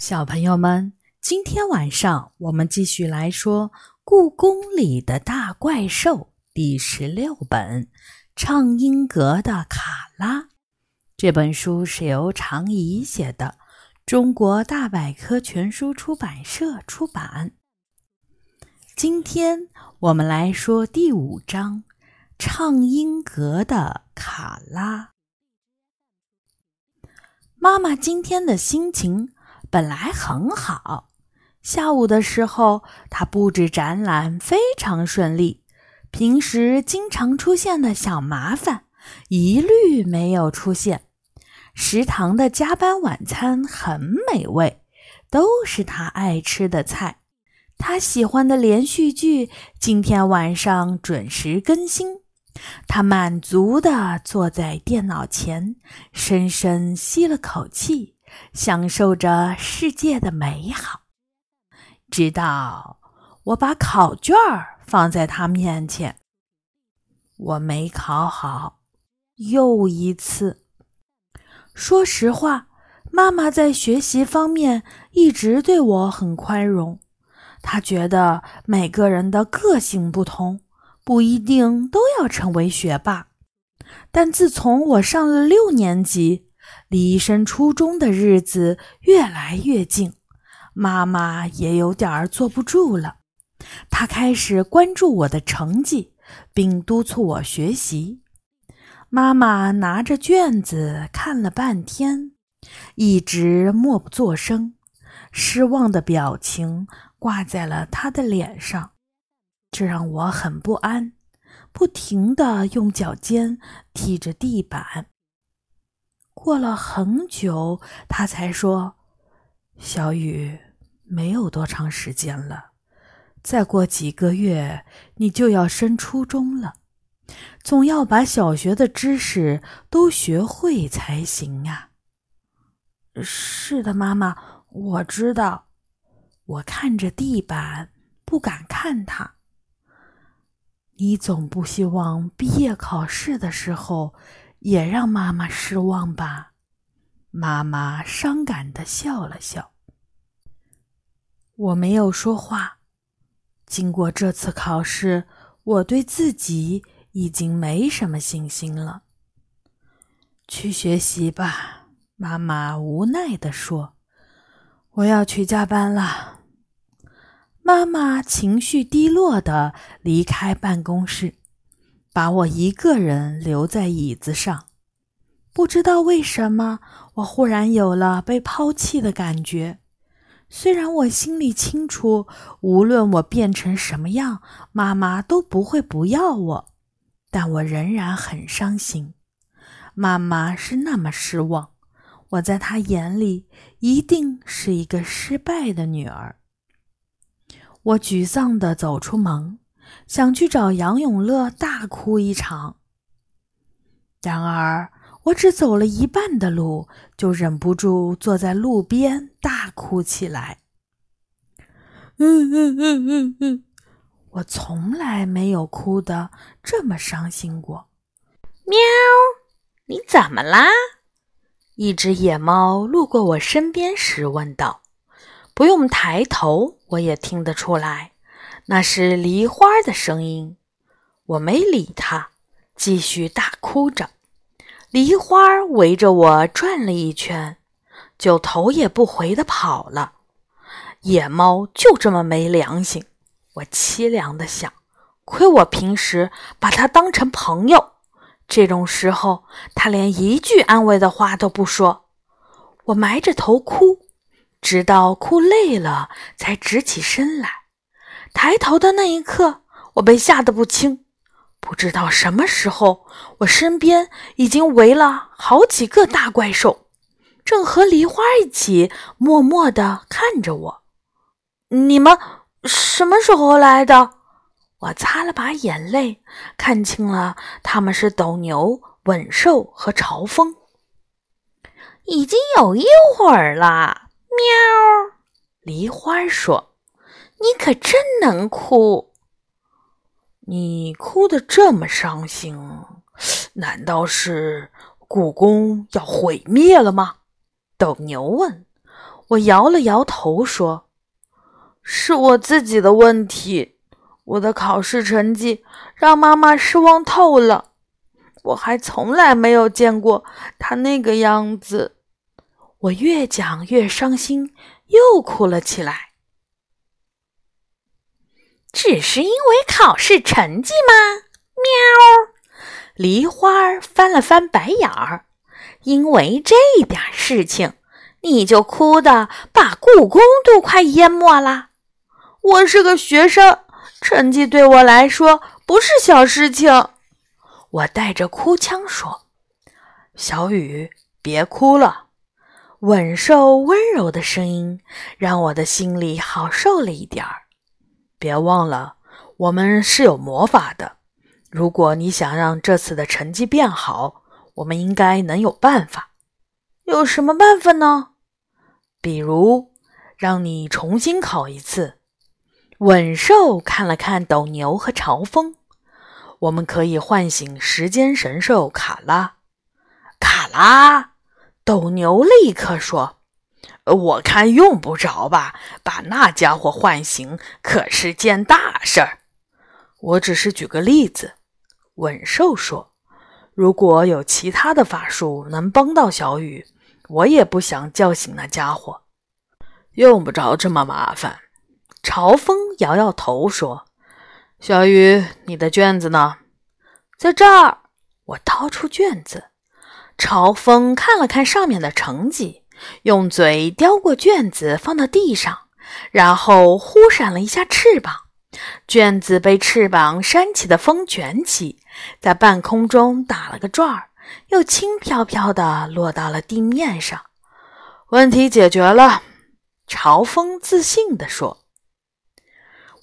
小朋友们，今天晚上我们继续来说《故宫里的大怪兽》第十六本《畅音阁的卡拉》。这本书是由常怡写的，中国大百科全书出版社出版。今天我们来说第五章《畅音阁的卡拉》。妈妈今天的心情。本来很好，下午的时候，他布置展览非常顺利。平时经常出现的小麻烦一律没有出现。食堂的加班晚餐很美味，都是他爱吃的菜。他喜欢的连续剧今天晚上准时更新。他满足地坐在电脑前，深深吸了口气。享受着世界的美好，直到我把考卷放在他面前，我没考好，又一次。说实话，妈妈在学习方面一直对我很宽容，她觉得每个人的个性不同，不一定都要成为学霸。但自从我上了六年级，离升初中的日子越来越近，妈妈也有点坐不住了。她开始关注我的成绩，并督促我学习。妈妈拿着卷子看了半天，一直默不作声，失望的表情挂在了她的脸上，这让我很不安，不停地用脚尖踢着地板。过了很久，他才说：“小雨，没有多长时间了，再过几个月你就要升初中了，总要把小学的知识都学会才行啊。”“是的，妈妈，我知道。”我看着地板，不敢看他。你总不希望毕业考试的时候。也让妈妈失望吧。妈妈伤感的笑了笑。我没有说话。经过这次考试，我对自己已经没什么信心了。去学习吧，妈妈无奈的说。我要去加班了。妈妈情绪低落的离开办公室。把我一个人留在椅子上，不知道为什么，我忽然有了被抛弃的感觉。虽然我心里清楚，无论我变成什么样，妈妈都不会不要我，但我仍然很伤心。妈妈是那么失望，我在她眼里一定是一个失败的女儿。我沮丧地走出门。想去找杨永乐大哭一场，然而我只走了一半的路，就忍不住坐在路边大哭起来。嗯嗯嗯嗯嗯，我从来没有哭得这么伤心过。喵，你怎么啦？一只野猫路过我身边时问道。不用抬头，我也听得出来。那是梨花的声音，我没理他，继续大哭着。梨花围着我转了一圈，就头也不回的跑了。野猫就这么没良心，我凄凉的想。亏我平时把它当成朋友，这种时候它连一句安慰的话都不说。我埋着头哭，直到哭累了，才直起身来。抬头的那一刻，我被吓得不轻。不知道什么时候，我身边已经围了好几个大怪兽，正和梨花一起默默地看着我。你们什么时候来的？我擦了把眼泪，看清了他们是斗牛、稳兽和朝风。已经有一会儿了。喵，梨花说。你可真能哭！你哭得这么伤心，难道是故宫要毁灭了吗？斗牛问。我摇了摇头说：“是我自己的问题，我的考试成绩让妈妈失望透了。我还从来没有见过他那个样子。”我越讲越伤心，又哭了起来。只是因为考试成绩吗？喵！梨花翻了翻白眼儿，因为这点事情，你就哭的把故宫都快淹没了。我是个学生，成绩对我来说不是小事情。我带着哭腔说：“小雨，别哭了。”稳瘦温柔的声音让我的心里好受了一点儿。别忘了，我们是有魔法的。如果你想让这次的成绩变好，我们应该能有办法。有什么办法呢？比如让你重新考一次。稳兽看了看斗牛和朝风，我们可以唤醒时间神兽卡拉。卡拉，斗牛立刻说。我看用不着吧，把那家伙唤醒可是件大事儿。我只是举个例子。稳兽说：“如果有其他的法术能帮到小雨，我也不想叫醒那家伙。用不着这么麻烦。”朝风摇摇头说：“小雨，你的卷子呢？在这儿。”我掏出卷子。朝风看了看上面的成绩。用嘴叼过卷子，放到地上，然后忽闪了一下翅膀，卷子被翅膀扇起的风卷起，在半空中打了个转儿，又轻飘飘地落到了地面上。问题解决了，朝风自信地说。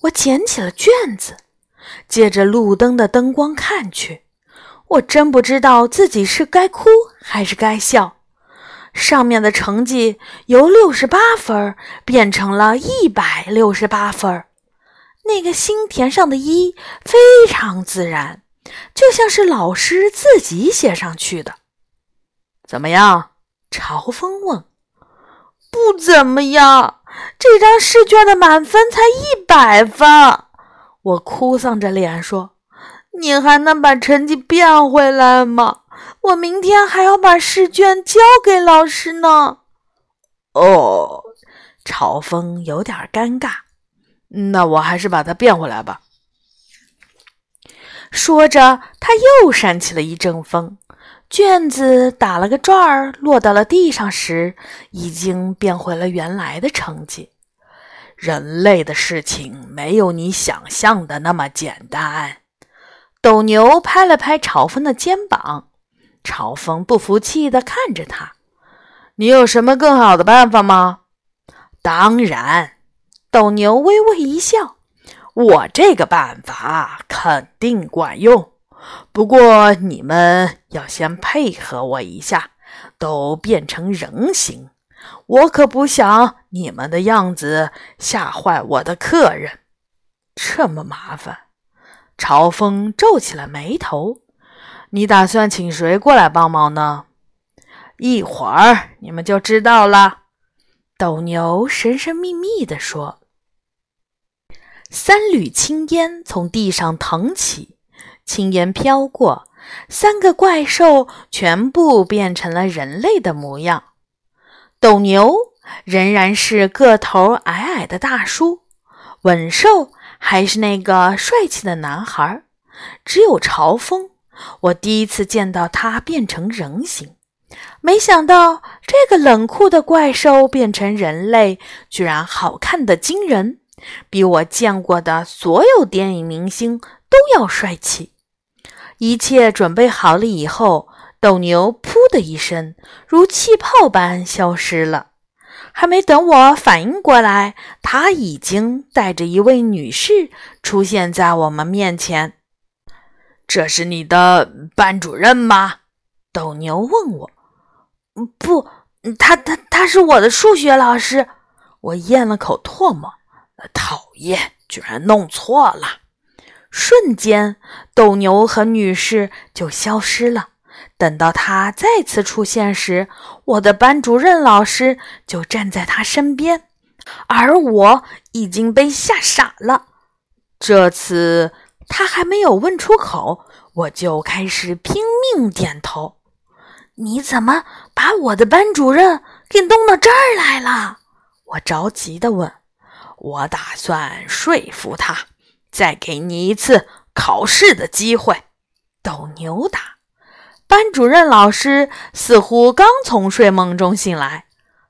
我捡起了卷子，借着路灯的灯光看去，我真不知道自己是该哭还是该笑。上面的成绩由六十八分变成了一百六十八分，那个心填上的一非常自然，就像是老师自己写上去的。怎么样？朝风问。不怎么样，这张试卷的满分才一百分。我哭丧着脸说：“你还能把成绩变回来吗？”我明天还要把试卷交给老师呢。哦，朝风有点尴尬。那我还是把它变回来吧。说着，他又扇起了一阵风，卷子打了个转儿，落到了地上时，已经变回了原来的成绩。人类的事情没有你想象的那么简单。斗牛拍了拍朝风的肩膀。朝风不服气地看着他：“你有什么更好的办法吗？”“当然。”斗牛微微一笑，“我这个办法肯定管用。不过你们要先配合我一下，都变成人形。我可不想你们的样子吓坏我的客人。”这么麻烦，朝风皱起了眉头。你打算请谁过来帮忙呢？一会儿你们就知道了。斗牛神神秘秘地说。三缕青烟从地上腾起，青烟飘过，三个怪兽全部变成了人类的模样。斗牛仍然是个头矮矮的大叔，稳兽还是那个帅气的男孩，只有朝风。我第一次见到它变成人形，没想到这个冷酷的怪兽变成人类，居然好看的惊人，比我见过的所有电影明星都要帅气。一切准备好了以后，斗牛“噗”的一声，如气泡般消失了。还没等我反应过来，他已经带着一位女士出现在我们面前。这是你的班主任吗？斗牛问我。不，他他他是我的数学老师。我咽了口唾沫，讨厌，居然弄错了。瞬间，斗牛和女士就消失了，等到他再次出现时，我的班主任老师就站在他身边，而我已经被吓傻了。这次他还没有问出口，我就开始拼命点头。你怎么把我的班主任给弄到这儿来了？我着急地问。我打算说服他，再给你一次考试的机会。斗牛打。班主任老师似乎刚从睡梦中醒来，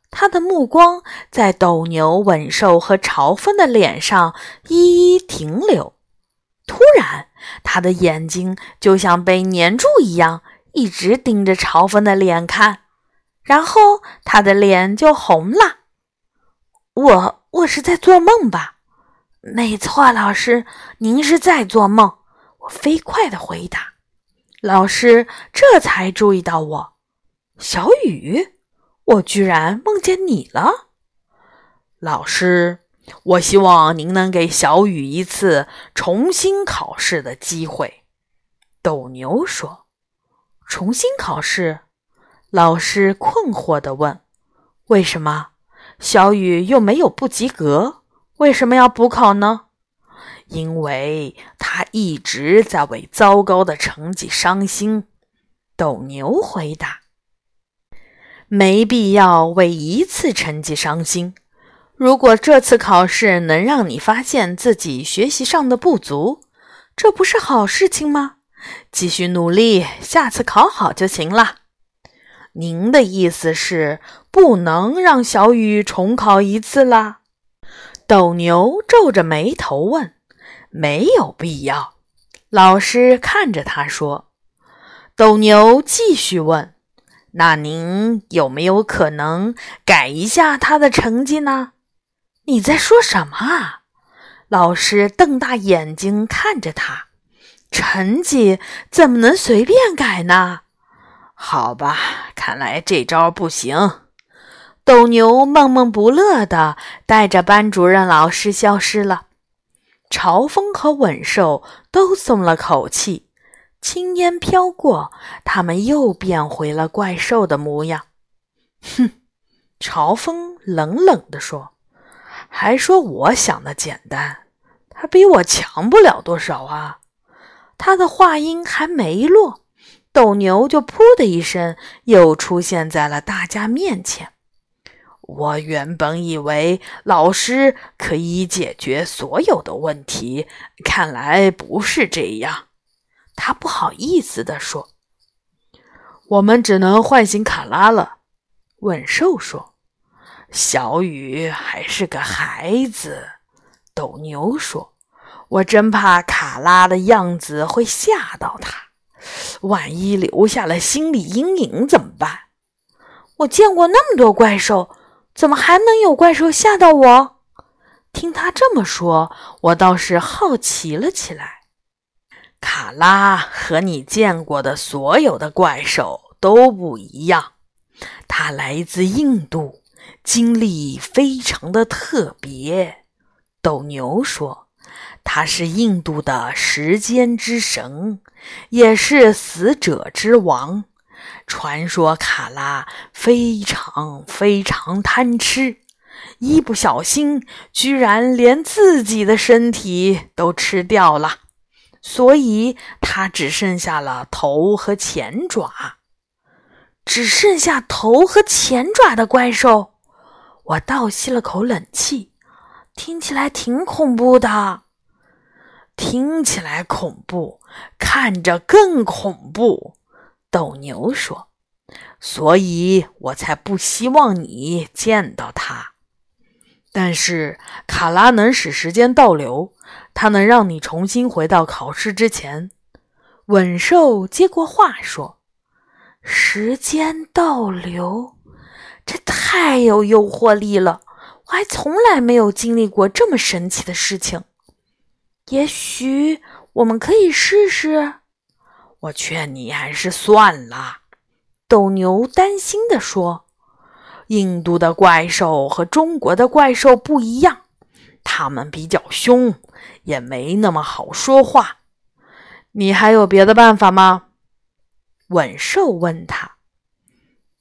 他的目光在斗牛、稳兽和嘲讽的脸上一一停留。突然，他的眼睛就像被粘住一样，一直盯着朝风的脸看，然后他的脸就红了。我我是在做梦吧？没错，老师，您是在做梦。我飞快地回答。老师这才注意到我，小雨，我居然梦见你了。老师，我希望您能给小雨一次重新考试的机会。斗牛说：“重新考试？”老师困惑地问：“为什么？小雨又没有不及格，为什么要补考呢？”因为他一直在为糟糕的成绩伤心，斗牛回答：“没必要为一次成绩伤心。如果这次考试能让你发现自己学习上的不足，这不是好事情吗？继续努力，下次考好就行了。”您的意思是不能让小雨重考一次了？斗牛皱着眉头问。没有必要，老师看着他说。斗牛继续问：“那您有没有可能改一下他的成绩呢？”你在说什么啊？老师瞪大眼睛看着他。成绩怎么能随便改呢？好吧，看来这招不行。斗牛闷闷不乐的带着班主任老师消失了。朝风和稳兽都松了口气，青烟飘过，他们又变回了怪兽的模样。哼，朝风冷冷地说：“还说我想的简单，他比我强不了多少啊！”他的话音还没落，斗牛就“噗”的一声，又出现在了大家面前。我原本以为老师可以解决所有的问题，看来不是这样。他不好意思地说：“我们只能唤醒卡拉了。”稳兽说：“小雨还是个孩子。”斗牛说：“我真怕卡拉的样子会吓到他，万一留下了心理阴影怎么办？”我见过那么多怪兽。怎么还能有怪兽吓到我？听他这么说，我倒是好奇了起来。卡拉和你见过的所有的怪兽都不一样，它来自印度，经历非常的特别。斗牛说，它是印度的时间之神，也是死者之王。传说卡拉非常非常贪吃，一不小心居然连自己的身体都吃掉了，所以他只剩下了头和前爪。只剩下头和前爪的怪兽，我倒吸了口冷气，听起来挺恐怖的。听起来恐怖，看着更恐怖。斗牛说：“所以我才不希望你见到他。但是卡拉能使时间倒流，它能让你重新回到考试之前。”稳兽接过话说：“时间倒流，这太有诱惑力了！我还从来没有经历过这么神奇的事情。也许我们可以试试。”我劝你还是算了，斗牛担心地说：“印度的怪兽和中国的怪兽不一样，他们比较凶，也没那么好说话。你还有别的办法吗？”稳兽问他。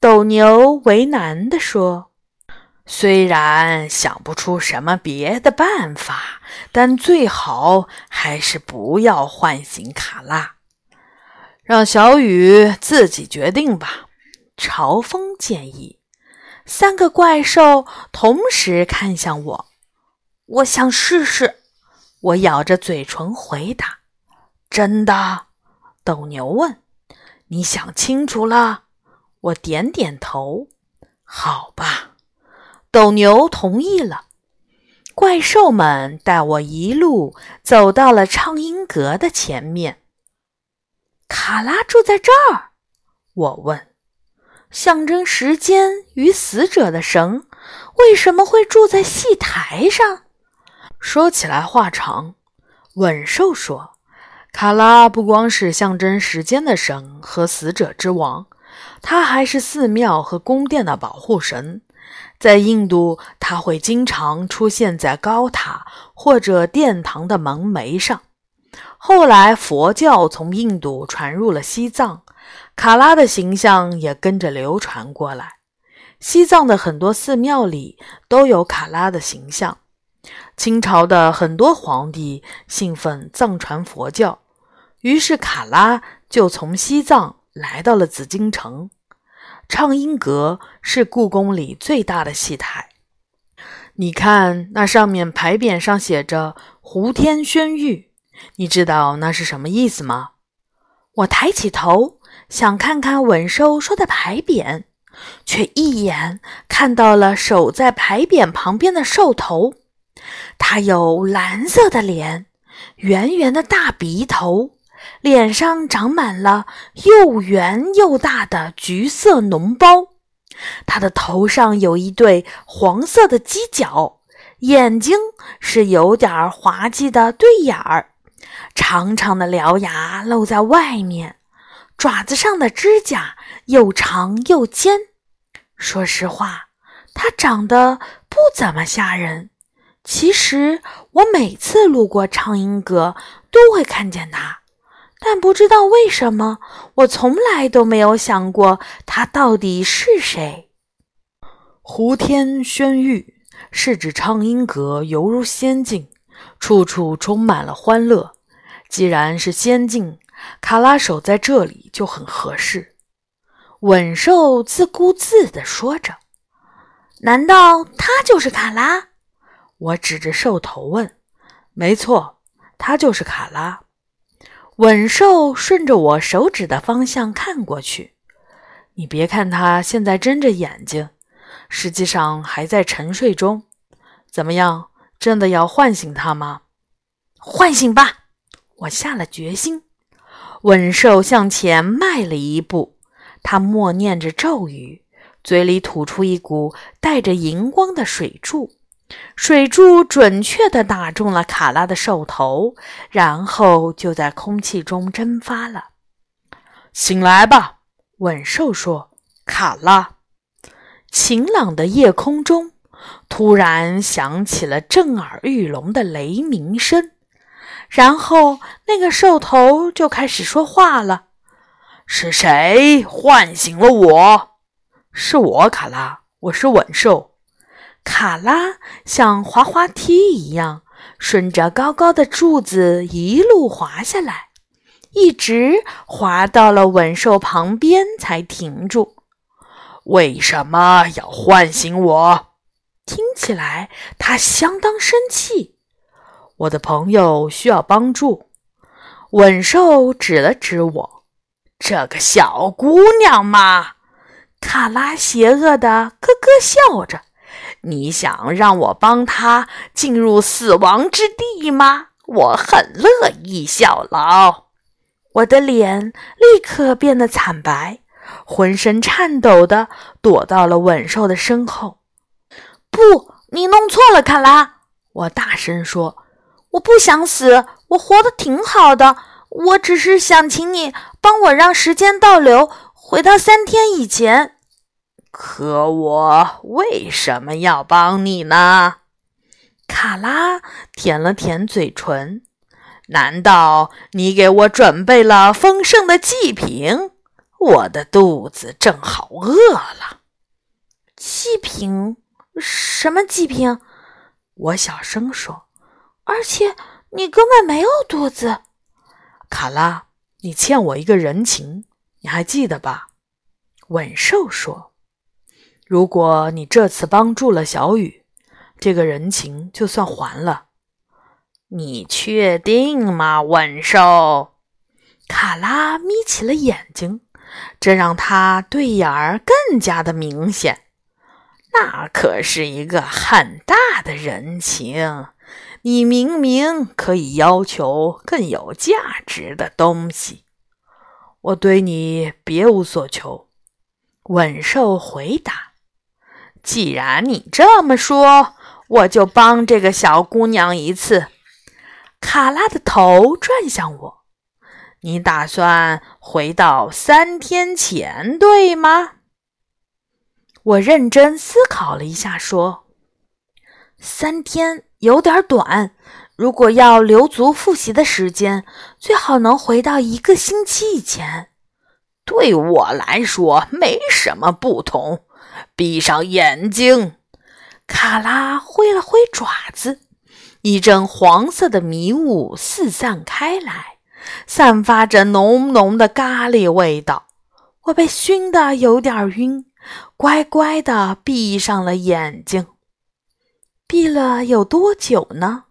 斗牛为难地说：“虽然想不出什么别的办法，但最好还是不要唤醒卡拉，让小雨自己决定吧。”朝风建议。三个怪兽同时看向我，我想试试。我咬着嘴唇回答：“真的？”斗牛问：“你想清楚了？”我点点头。好吧，斗牛同意了。怪兽们带我一路走到了畅音阁的前面。卡拉住在这儿？我问。象征时间与死者的绳为什么会住在戏台上？说起来话长。稳兽说：“卡拉不光是象征时间的绳和死者之王。”他还是寺庙和宫殿的保护神，在印度，他会经常出现在高塔或者殿堂的门楣上。后来，佛教从印度传入了西藏，卡拉的形象也跟着流传过来。西藏的很多寺庙里都有卡拉的形象。清朝的很多皇帝信奉藏传佛教，于是卡拉就从西藏。来到了紫禁城，畅音阁是故宫里最大的戏台。你看，那上面牌匾上写着“胡天宣玉”，你知道那是什么意思吗？我抬起头想看看稳兽说的牌匾，却一眼看到了守在牌匾旁边的兽头。它有蓝色的脸，圆圆的大鼻头。脸上长满了又圆又大的橘色脓包，他的头上有一对黄色的犄角，眼睛是有点滑稽的对眼儿，长长的獠牙露在外面，爪子上的指甲又长又尖。说实话，他长得不怎么吓人。其实我每次路过畅音阁，都会看见他。但不知道为什么，我从来都没有想过他到底是谁。胡天轩玉是指畅音阁犹如仙境，处处充满了欢乐。既然是仙境，卡拉守在这里就很合适。稳兽自顾自地说着：“难道他就是卡拉？”我指着兽头问：“没错，他就是卡拉。”稳兽顺着我手指的方向看过去，你别看他现在睁着眼睛，实际上还在沉睡中。怎么样，真的要唤醒他吗？唤醒吧！我下了决心。稳兽向前迈了一步，他默念着咒语，嘴里吐出一股带着荧光的水柱。水柱准确地打中了卡拉的兽头，然后就在空气中蒸发了。醒来吧，稳兽说。卡拉，晴朗的夜空中突然响起了震耳欲聋的雷鸣声，然后那个兽头就开始说话了：“是谁唤醒了我？是我，卡拉，我是稳兽。”卡拉像滑滑梯一样，顺着高高的柱子一路滑下来，一直滑到了稳兽旁边才停住。为什么要唤醒我？听起来他相当生气。我的朋友需要帮助。稳兽指了指我：“这个小姑娘嘛。”卡拉邪恶的咯咯笑着。你想让我帮他进入死亡之地吗？我很乐意效劳。我的脸立刻变得惨白，浑身颤抖的躲到了稳兽的身后。不，你弄错了，卡拉！我大声说：“我不想死，我活得挺好的。我只是想请你帮我让时间倒流，回到三天以前。”可我为什么要帮你呢？卡拉舔了舔嘴唇。难道你给我准备了丰盛的祭品？我的肚子正好饿了。祭品？什么祭品？我小声说。而且你根本没有肚子。卡拉，你欠我一个人情，你还记得吧？稳兽说：“如果你这次帮助了小雨，这个人情就算还了。”你确定吗，稳兽？卡拉眯起了眼睛，这让他对眼儿更加的明显。那可是一个很大的人情，你明明可以要求更有价值的东西。我对你别无所求。稳兽回答：“既然你这么说，我就帮这个小姑娘一次。”卡拉的头转向我：“你打算回到三天前，对吗？”我认真思考了一下，说：“三天有点短，如果要留足复习的时间，最好能回到一个星期以前。对我来说没什么不同。闭上眼睛。”卡拉挥了挥爪子。一阵黄色的迷雾四散开来，散发着浓浓的咖喱味道。我被熏得有点晕，乖乖地闭上了眼睛。闭了有多久呢？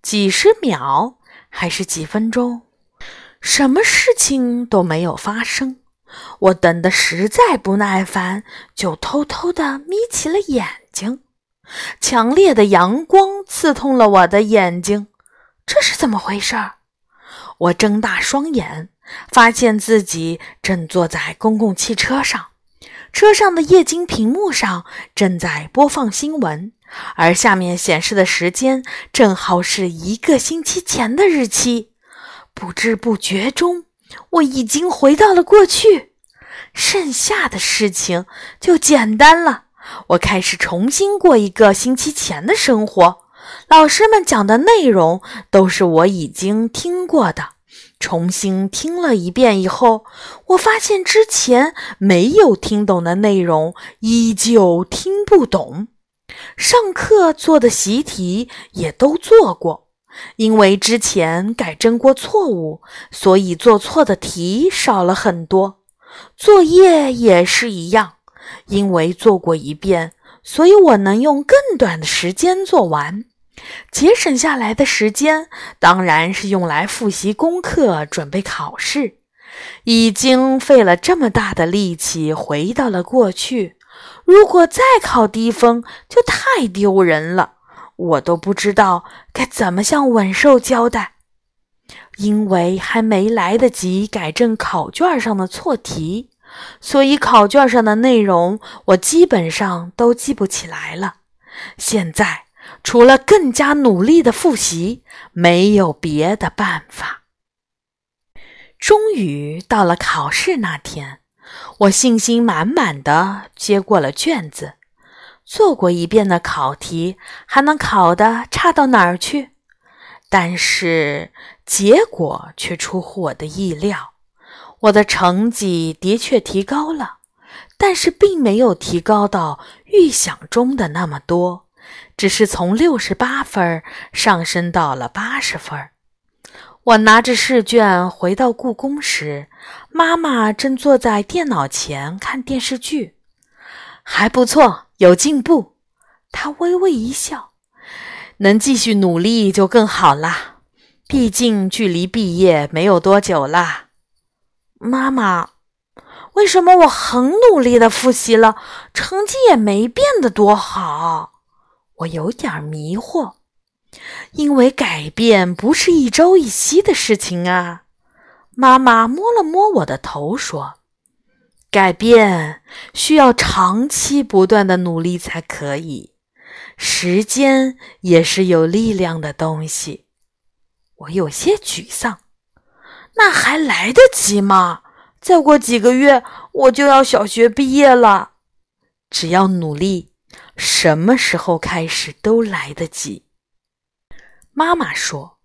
几十秒还是几分钟？什么事情都没有发生。我等得实在不耐烦，就偷偷地眯起了眼睛。强烈的阳光刺痛了我的眼睛，这是怎么回事？我睁大双眼，发现自己正坐在公共汽车上，车上的液晶屏幕上正在播放新闻，而下面显示的时间正好是一个星期前的日期。不知不觉中，我已经回到了过去，剩下的事情就简单了。我开始重新过一个星期前的生活。老师们讲的内容都是我已经听过的。重新听了一遍以后，我发现之前没有听懂的内容依旧听不懂。上课做的习题也都做过，因为之前改正过错误，所以做错的题少了很多。作业也是一样。因为做过一遍，所以我能用更短的时间做完。节省下来的时间当然是用来复习功课、准备考试。已经费了这么大的力气回到了过去，如果再考低分，就太丢人了。我都不知道该怎么向稳兽交代，因为还没来得及改正考卷上的错题。所以考卷上的内容我基本上都记不起来了。现在除了更加努力的复习，没有别的办法。终于到了考试那天，我信心满满的接过了卷子。做过一遍的考题还能考得差到哪儿去？但是结果却出乎我的意料。我的成绩的确提高了，但是并没有提高到预想中的那么多，只是从六十八分上升到了八十分。我拿着试卷回到故宫时，妈妈正坐在电脑前看电视剧。还不错，有进步。她微微一笑，能继续努力就更好啦。毕竟距离毕业没有多久啦。妈妈，为什么我很努力的复习了，成绩也没变得多好？我有点迷惑，因为改变不是一朝一夕的事情啊。妈妈摸了摸我的头，说：“改变需要长期不断的努力才可以，时间也是有力量的东西。”我有些沮丧。那还来得及吗？再过几个月我就要小学毕业了。只要努力，什么时候开始都来得及。妈妈说：“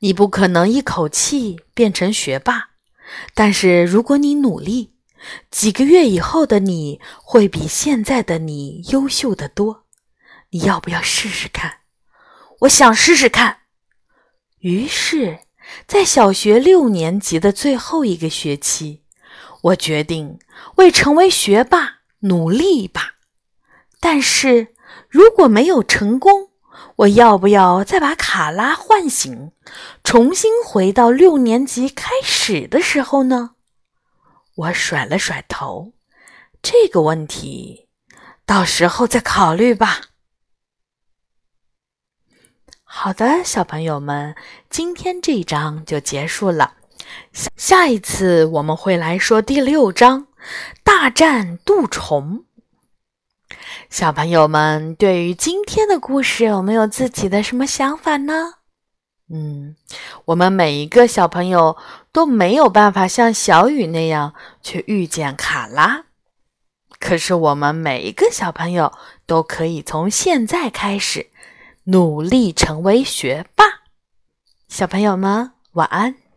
你不可能一口气变成学霸，但是如果你努力，几个月以后的你会比现在的你优秀的多。你要不要试试看？我想试试看。于是，在小学六年级的最后一个学期，我决定为成为学霸努力一把。但是如果没有成功，我要不要再把卡拉唤醒，重新回到六年级开始的时候呢？我甩了甩头，这个问题到时候再考虑吧。好的，小朋友们，今天这一章就结束了。下一次我们会来说第六章“大战杜虫”。小朋友们，对于今天的故事有没有自己的什么想法呢？嗯，我们每一个小朋友都没有办法像小雨那样去遇见卡拉，可是我们每一个小朋友都可以从现在开始努力成为学霸。小朋友们，晚安。